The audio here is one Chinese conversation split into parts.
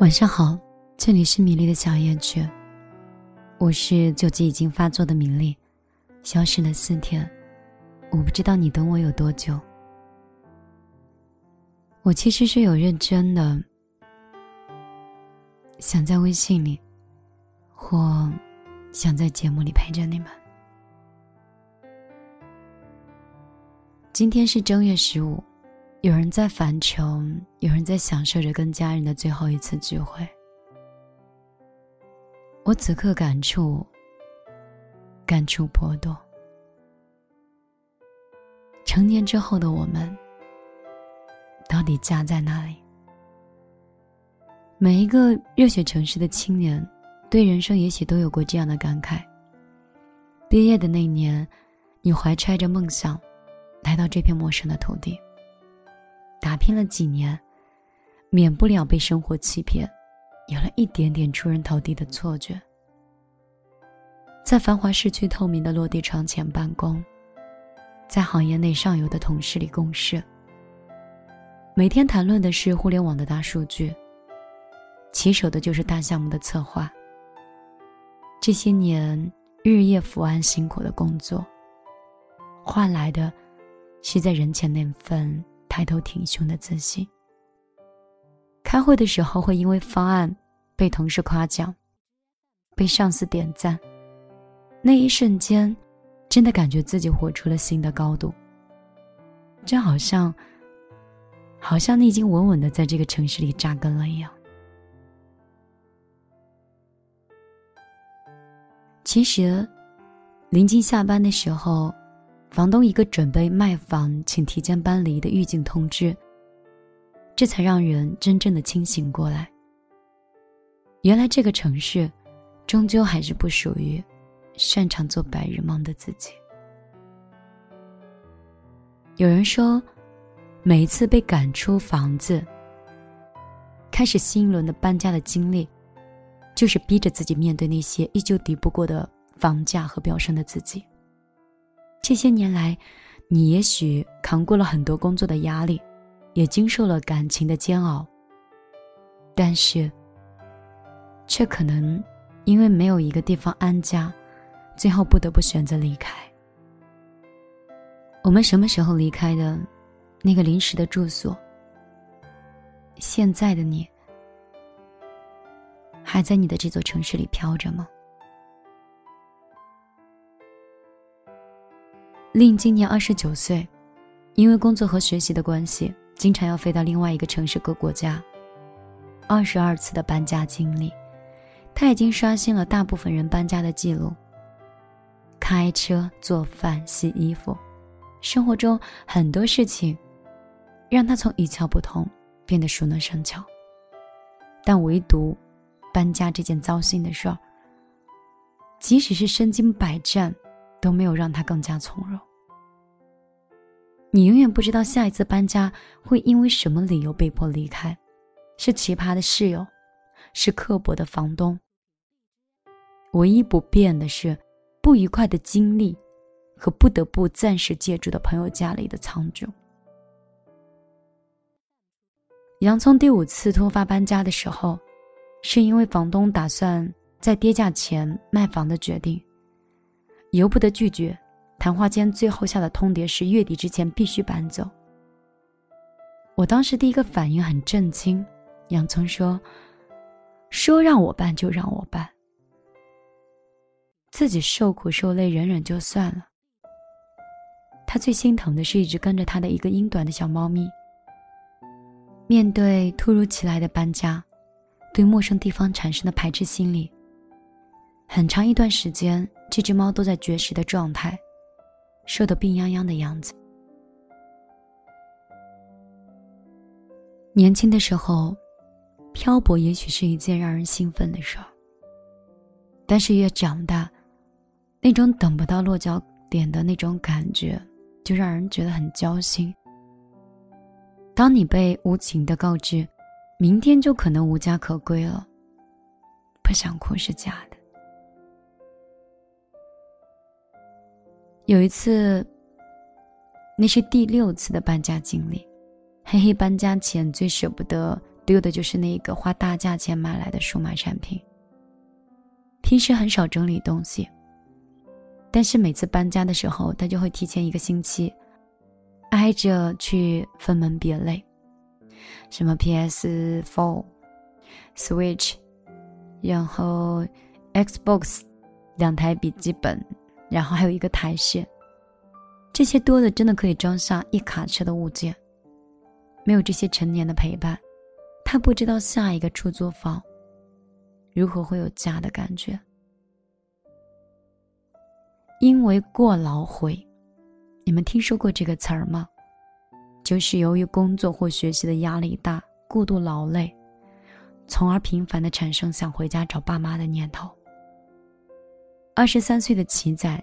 晚上好，这里是米粒的小夜曲。我是酒精已经发作的米粒，消失了四天，我不知道你等我有多久。我其实是有认真的，想在微信里，或想在节目里陪着你们。今天是正月十五。有人在返程，有人在享受着跟家人的最后一次聚会。我此刻感触，感触颇多。成年之后的我们，到底家在哪里？每一个热血城市的青年，对人生也许都有过这样的感慨。毕业的那年，你怀揣着梦想，来到这片陌生的土地。打拼了几年，免不了被生活欺骗，有了一点点出人头地的错觉。在繁华市区透明的落地窗前办公，在行业内上游的同事里共事。每天谈论的是互联网的大数据，起手的就是大项目的策划。这些年日夜伏案辛苦的工作，换来的，是在人前那份。抬头挺胸的自信。开会的时候会因为方案被同事夸奖，被上司点赞，那一瞬间，真的感觉自己活出了新的高度。就好像，好像你已经稳稳的在这个城市里扎根了一样。其实，临近下班的时候。房东一个准备卖房，请提前搬离的预警通知，这才让人真正的清醒过来。原来这个城市，终究还是不属于擅长做白日梦的自己。有人说，每一次被赶出房子，开始新一轮的搬家的经历，就是逼着自己面对那些依旧敌不过的房价和飙升的自己。这些年来，你也许扛过了很多工作的压力，也经受了感情的煎熬。但是，却可能因为没有一个地方安家，最后不得不选择离开。我们什么时候离开的？那个临时的住所？现在的你，还在你的这座城市里飘着吗？令今年二十九岁，因为工作和学习的关系，经常要飞到另外一个城市和国家。二十二次的搬家经历，他已经刷新了大部分人搬家的记录。开车、做饭、洗衣服，生活中很多事情，让他从一窍不通变得熟能生巧。但唯独搬家这件糟心的事儿，即使是身经百战。都没有让他更加从容。你永远不知道下一次搬家会因为什么理由被迫离开，是奇葩的室友，是刻薄的房东。唯一不变的是，不愉快的经历，和不得不暂时借住的朋友家里的苍穹。洋葱第五次突发搬家的时候，是因为房东打算在跌价前卖房的决定。由不得拒绝，谈话间最后下的通牒是月底之前必须搬走。我当时第一个反应很震惊，洋葱说：“说让我搬就让我搬，自己受苦受累忍忍就算了。”他最心疼的是一直跟着他的一个英短的小猫咪。面对突如其来的搬家，对陌生地方产生的排斥心理，很长一段时间。这只猫都在绝食的状态，瘦得病殃殃的样子。年轻的时候，漂泊也许是一件让人兴奋的事儿。但是越长大，那种等不到落脚点的那种感觉，就让人觉得很焦心。当你被无情的告知，明天就可能无家可归了，不想哭是假的。有一次，那是第六次的搬家经历。黑黑搬家前最舍不得丢的就是那个花大价钱买来的数码产品。平时很少整理东西，但是每次搬家的时候，他就会提前一个星期，挨着去分门别类，什么 PS Four、Switch，然后 Xbox，两台笔记本，然后还有一个台式，这些多的真的可以装下一卡车的物件。没有这些成年的陪伴，他不知道下一个出租房如何会有家的感觉。因为过劳回，你们听说过这个词儿吗？就是由于工作或学习的压力大，过度劳累，从而频繁的产生想回家找爸妈的念头。二十三岁的齐仔，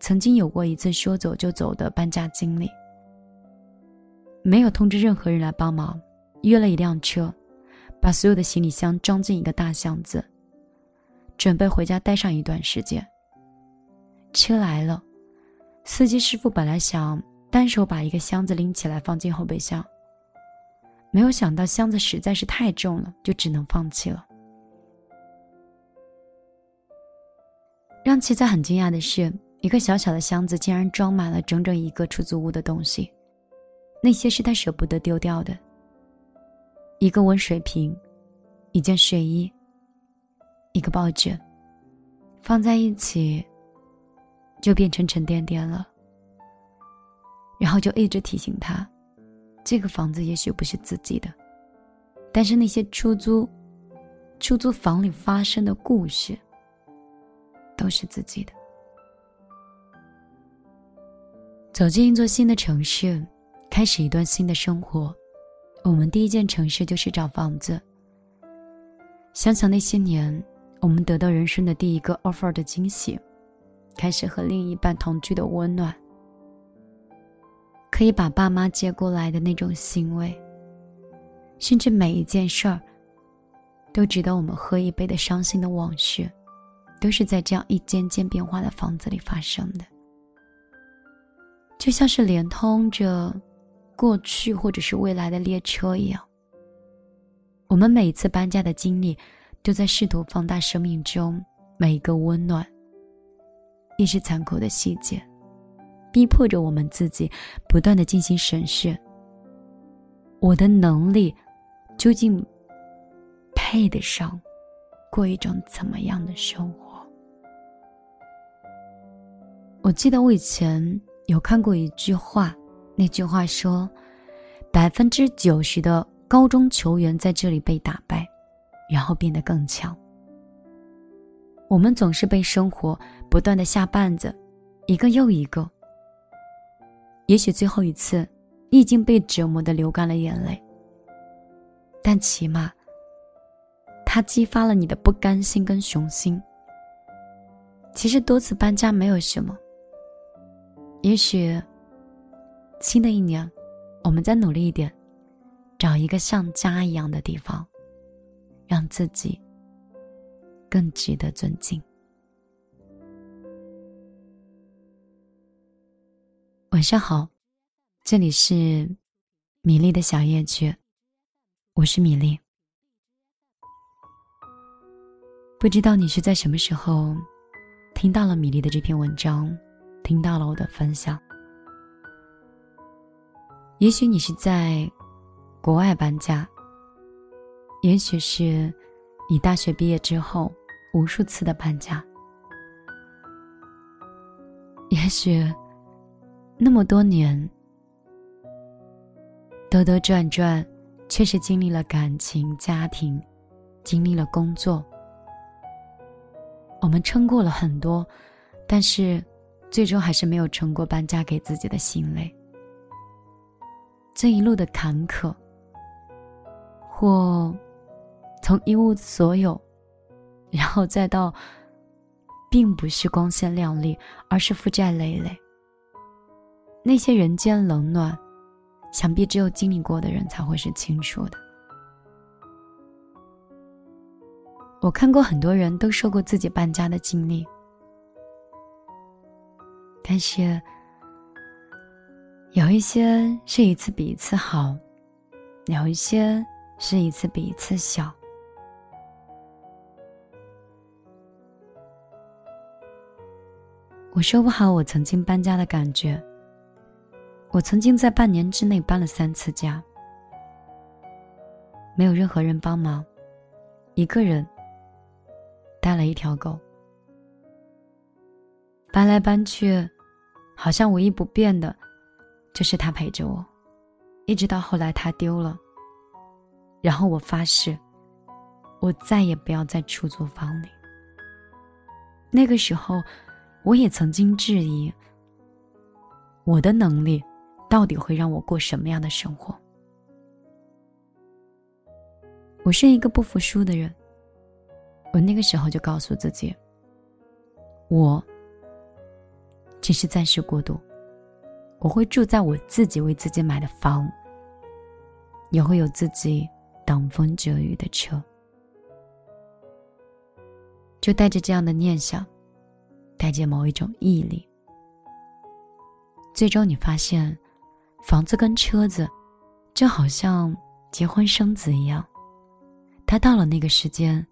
曾经有过一次说走就走的搬家经历。没有通知任何人来帮忙，约了一辆车，把所有的行李箱装进一个大箱子，准备回家待上一段时间。车来了，司机师傅本来想单手把一个箱子拎起来放进后备箱，没有想到箱子实在是太重了，就只能放弃了。让七仔很惊讶的是，一个小小的箱子竟然装满了整整一个出租屋的东西。那些是他舍不得丢掉的，一个温水瓶，一件睡衣，一个抱枕，放在一起，就变成沉甸甸了。然后就一直提醒他，这个房子也许不是自己的，但是那些出租，出租房里发生的故事，都是自己的。走进一座新的城市。开始一段新的生活，我们第一件城市就是找房子。想想那些年，我们得到人生的第一个 offer 的惊喜，开始和另一半同居的温暖，可以把爸妈接过来的那种欣慰，甚至每一件事儿，都值得我们喝一杯的伤心的往事，都是在这样一间间变化的房子里发生的，就像是连通着。过去或者是未来的列车一样，我们每一次搬家的经历，都在试图放大生命中每一个温暖，也是残酷的细节，逼迫着我们自己不断的进行审视。我的能力究竟配得上过一种怎么样的生活？我记得我以前有看过一句话。那句话说：“百分之九十的高中球员在这里被打败，然后变得更强。”我们总是被生活不断的下绊子，一个又一个。也许最后一次，你已经被折磨的流干了眼泪，但起码，它激发了你的不甘心跟雄心。其实多次搬家没有什么，也许。新的一年，我们再努力一点，找一个像家一样的地方，让自己更值得尊敬。晚上好，这里是米粒的小夜曲，我是米粒。不知道你是在什么时候听到了米粒的这篇文章，听到了我的分享。也许你是在国外搬家，也许是你大学毕业之后无数次的搬家，也许那么多年兜兜转转，确实经历了感情、家庭，经历了工作，我们撑过了很多，但是最终还是没有撑过搬家给自己的心累。这一路的坎坷，或从一无所有，然后再到并不是光鲜亮丽，而是负债累累。那些人间冷暖，想必只有经历过的人才会是清楚的。我看过很多人都说过自己搬家的经历，但是有一些是一次比一次好，有一些是一次比一次小。我说不好我曾经搬家的感觉。我曾经在半年之内搬了三次家，没有任何人帮忙，一个人。带了一条狗，搬来搬去，好像唯一不变的，就是他陪着我，一直到后来他丢了。然后我发誓，我再也不要在出租房里。那个时候，我也曾经质疑，我的能力到底会让我过什么样的生活？我是一个不服输的人。我那个时候就告诉自己，我只是暂时过渡，我会住在我自己为自己买的房，也会有自己挡风遮雨的车。就带着这样的念想，带着某一种毅力，最终你发现，房子跟车子，就好像结婚生子一样，他到了那个时间。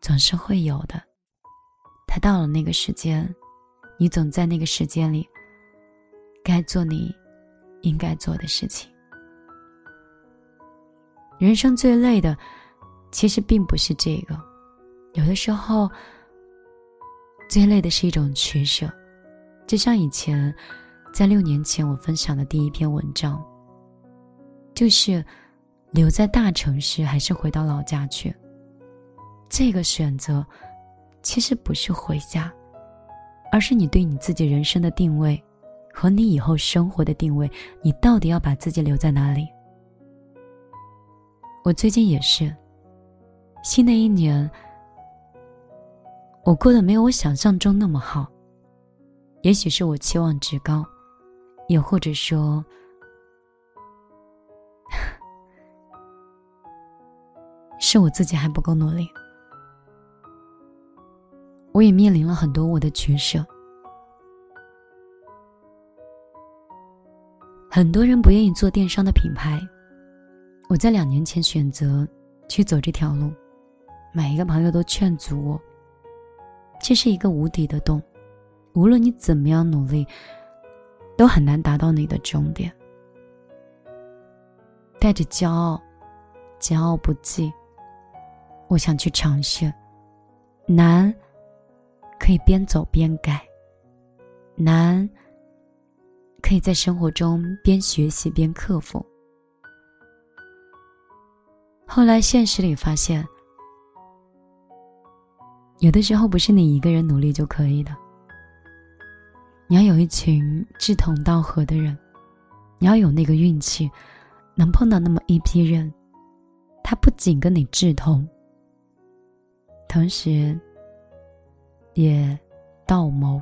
总是会有的。他到了那个时间，你总在那个时间里，该做你应该做的事情。人生最累的，其实并不是这个，有的时候，最累的是一种取舍。就像以前，在六年前我分享的第一篇文章，就是留在大城市还是回到老家去。这个选择，其实不是回家，而是你对你自己人生的定位，和你以后生活的定位，你到底要把自己留在哪里？我最近也是，新的一年，我过得没有我想象中那么好，也许是我期望值高，也或者说，是我自己还不够努力。我也面临了很多我的取舍。很多人不愿意做电商的品牌，我在两年前选择去走这条路，每一个朋友都劝阻我。这是一个无底的洞，无论你怎么样努力，都很难达到你的终点。带着骄傲，骄傲不羁，我想去尝试，难。可以边走边改，难。可以在生活中边学习边克服。后来现实里发现，有的时候不是你一个人努力就可以的。你要有一群志同道合的人，你要有那个运气，能碰到那么一批人，他不仅跟你志同，同时。也道谋，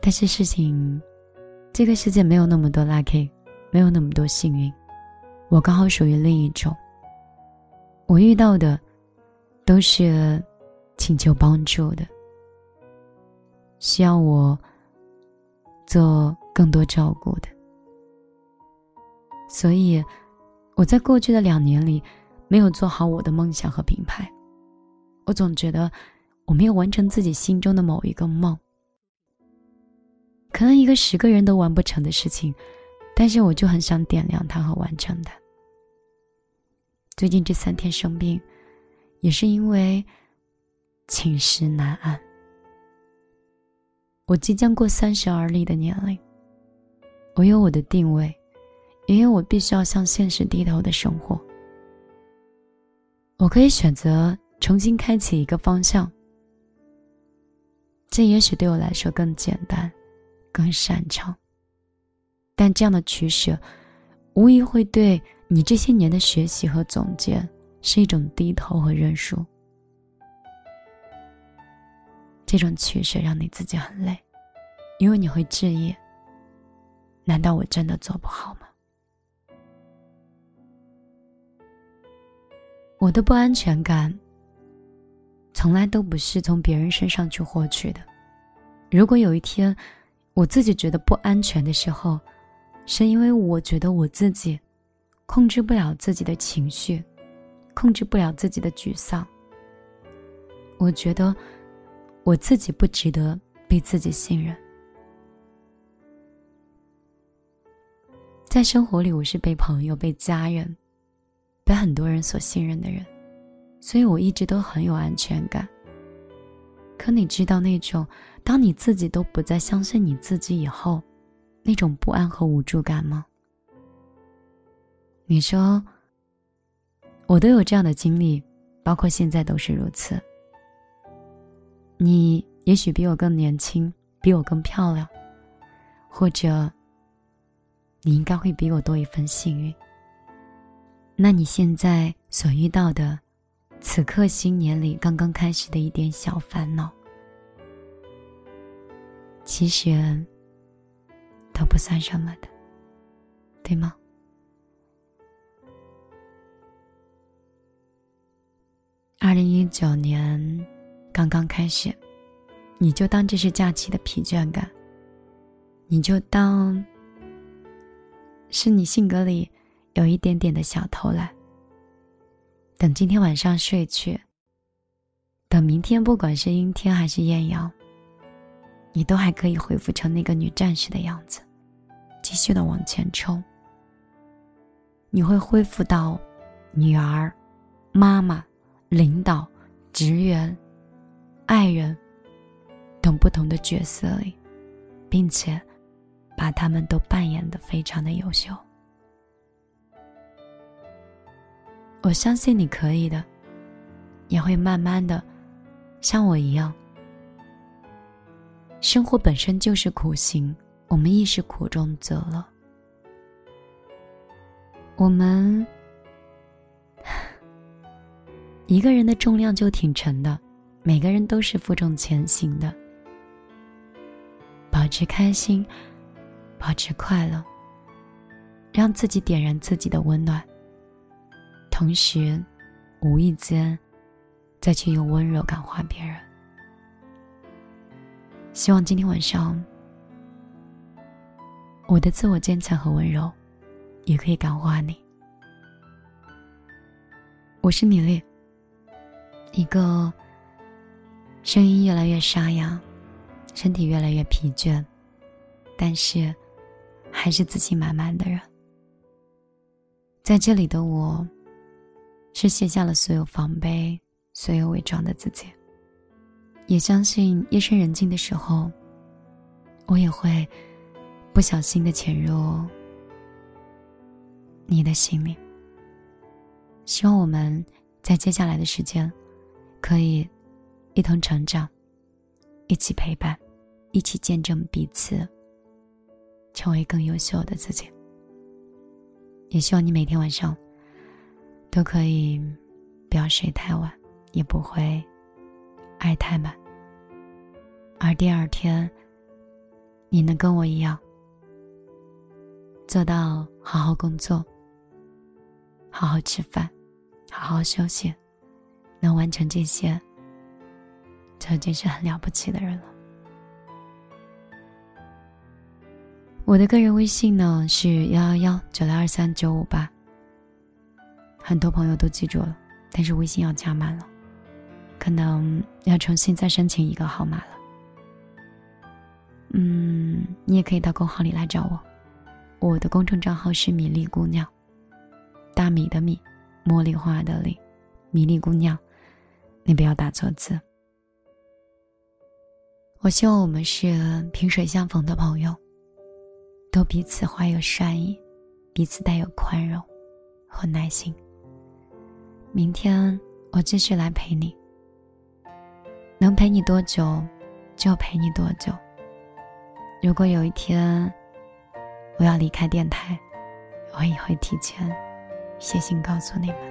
但是事情，这个世界没有那么多 lucky，没有那么多幸运，我刚好属于另一种。我遇到的都是请求帮助的，需要我做更多照顾的，所以我在过去的两年里没有做好我的梦想和品牌。我总觉得我没有完成自己心中的某一个梦，可能一个十个人都完不成的事情，但是我就很想点亮它和完成它。最近这三天生病，也是因为寝食难安。我即将过三十而立的年龄，我有我的定位，也有我必须要向现实低头的生活。我可以选择。重新开启一个方向，这也许对我来说更简单、更擅长。但这样的取舍，无疑会对你这些年的学习和总结是一种低头和认输。这种取舍让你自己很累，因为你会质疑：难道我真的做不好吗？我的不安全感，从来都不是从别人身上去获取的。如果有一天，我自己觉得不安全的时候，是因为我觉得我自己控制不了自己的情绪，控制不了自己的沮丧。我觉得我自己不值得被自己信任。在生活里，我是被朋友、被家人、被很多人所信任的人，所以我一直都很有安全感。可你知道那种，当你自己都不再相信你自己以后，那种不安和无助感吗？你说，我都有这样的经历，包括现在都是如此。你也许比我更年轻，比我更漂亮，或者，你应该会比我多一份幸运。那你现在所遇到的？此刻新年里刚刚开始的一点小烦恼，其实都不算什么的，对吗？二零一九年刚刚开始，你就当这是假期的疲倦感，你就当是你性格里有一点点的小偷懒。等今天晚上睡去，等明天，不管是阴天还是艳阳，你都还可以恢复成那个女战士的样子，继续的往前冲。你会恢复到女儿、妈妈、领导、职员、爱人等不同的角色里，并且把他们都扮演的非常的优秀。我相信你可以的，也会慢慢的，像我一样。生活本身就是苦行，我们亦是苦中作乐。我们 一个人的重量就挺沉的，每个人都是负重前行的。保持开心，保持快乐，让自己点燃自己的温暖。同时，无意间再去用温柔感化别人。希望今天晚上，我的自我坚强和温柔，也可以感化你。我是米粒，一个声音越来越沙哑，身体越来越疲倦，但是还是自信满满的人。在这里的我。是卸下了所有防备，所有伪装的自己。也相信夜深人静的时候，我也会不小心的潜入你的心里。希望我们在接下来的时间，可以一同成长，一起陪伴，一起见证彼此，成为更优秀的自己。也希望你每天晚上。都可以，不要睡太晚，也不会爱太满。而第二天，你能跟我一样，做到好好工作、好好吃饭、好好休息，能完成这些，就已经是很了不起的人了。我的个人微信呢是幺幺幺九六二三九五八。很多朋友都记住了，但是微信要加满了，可能要重新再申请一个号码了。嗯，你也可以到公号里来找我，我的公众账号是米粒姑娘，大米的米，茉莉花的莉，米粒姑娘，你不要打错字。我希望我们是萍水相逢的朋友，都彼此怀有善意，彼此带有宽容和耐心。明天我继续来陪你，能陪你多久，就陪你多久。如果有一天我要离开电台，我也会提前写信告诉你们。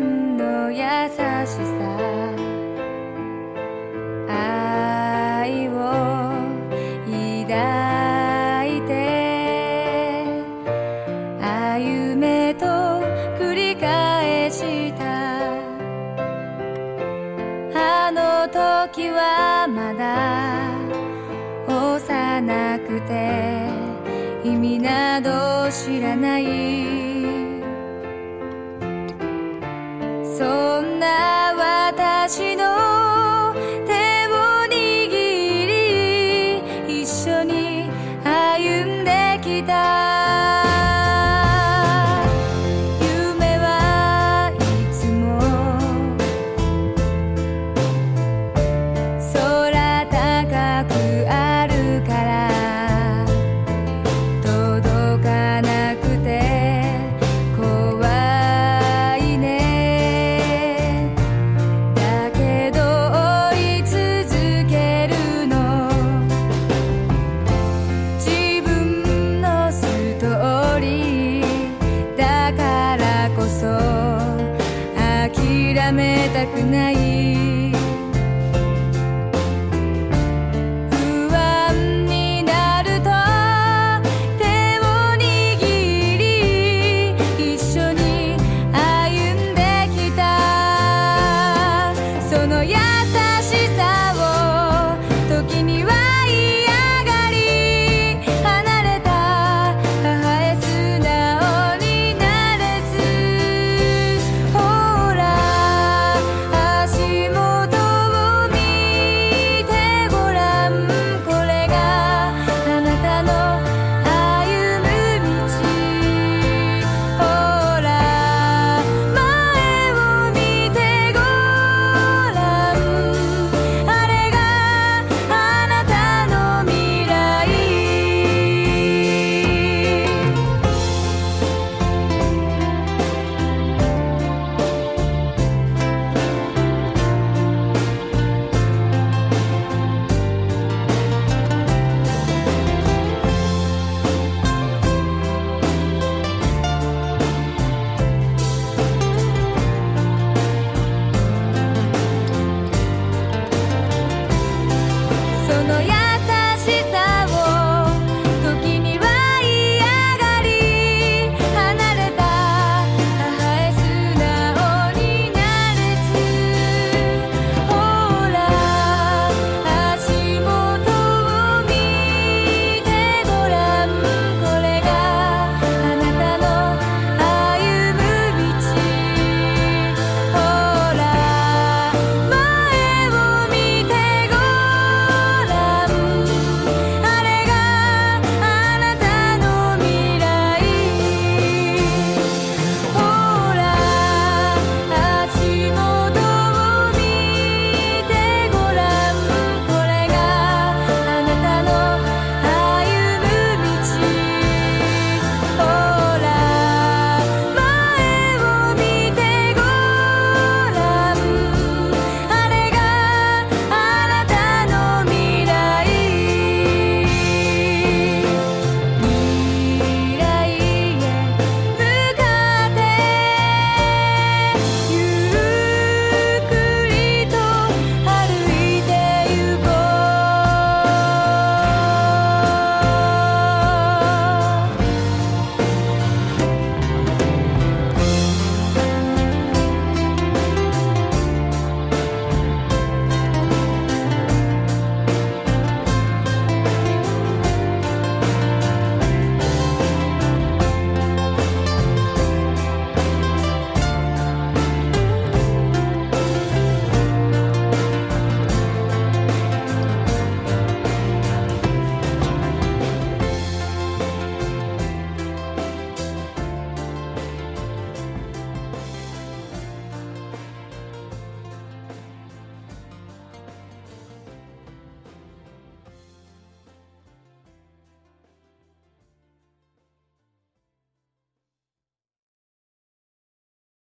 の優しさ愛を抱いて歩めと繰り返したあの時はまだ幼くて意味など知らない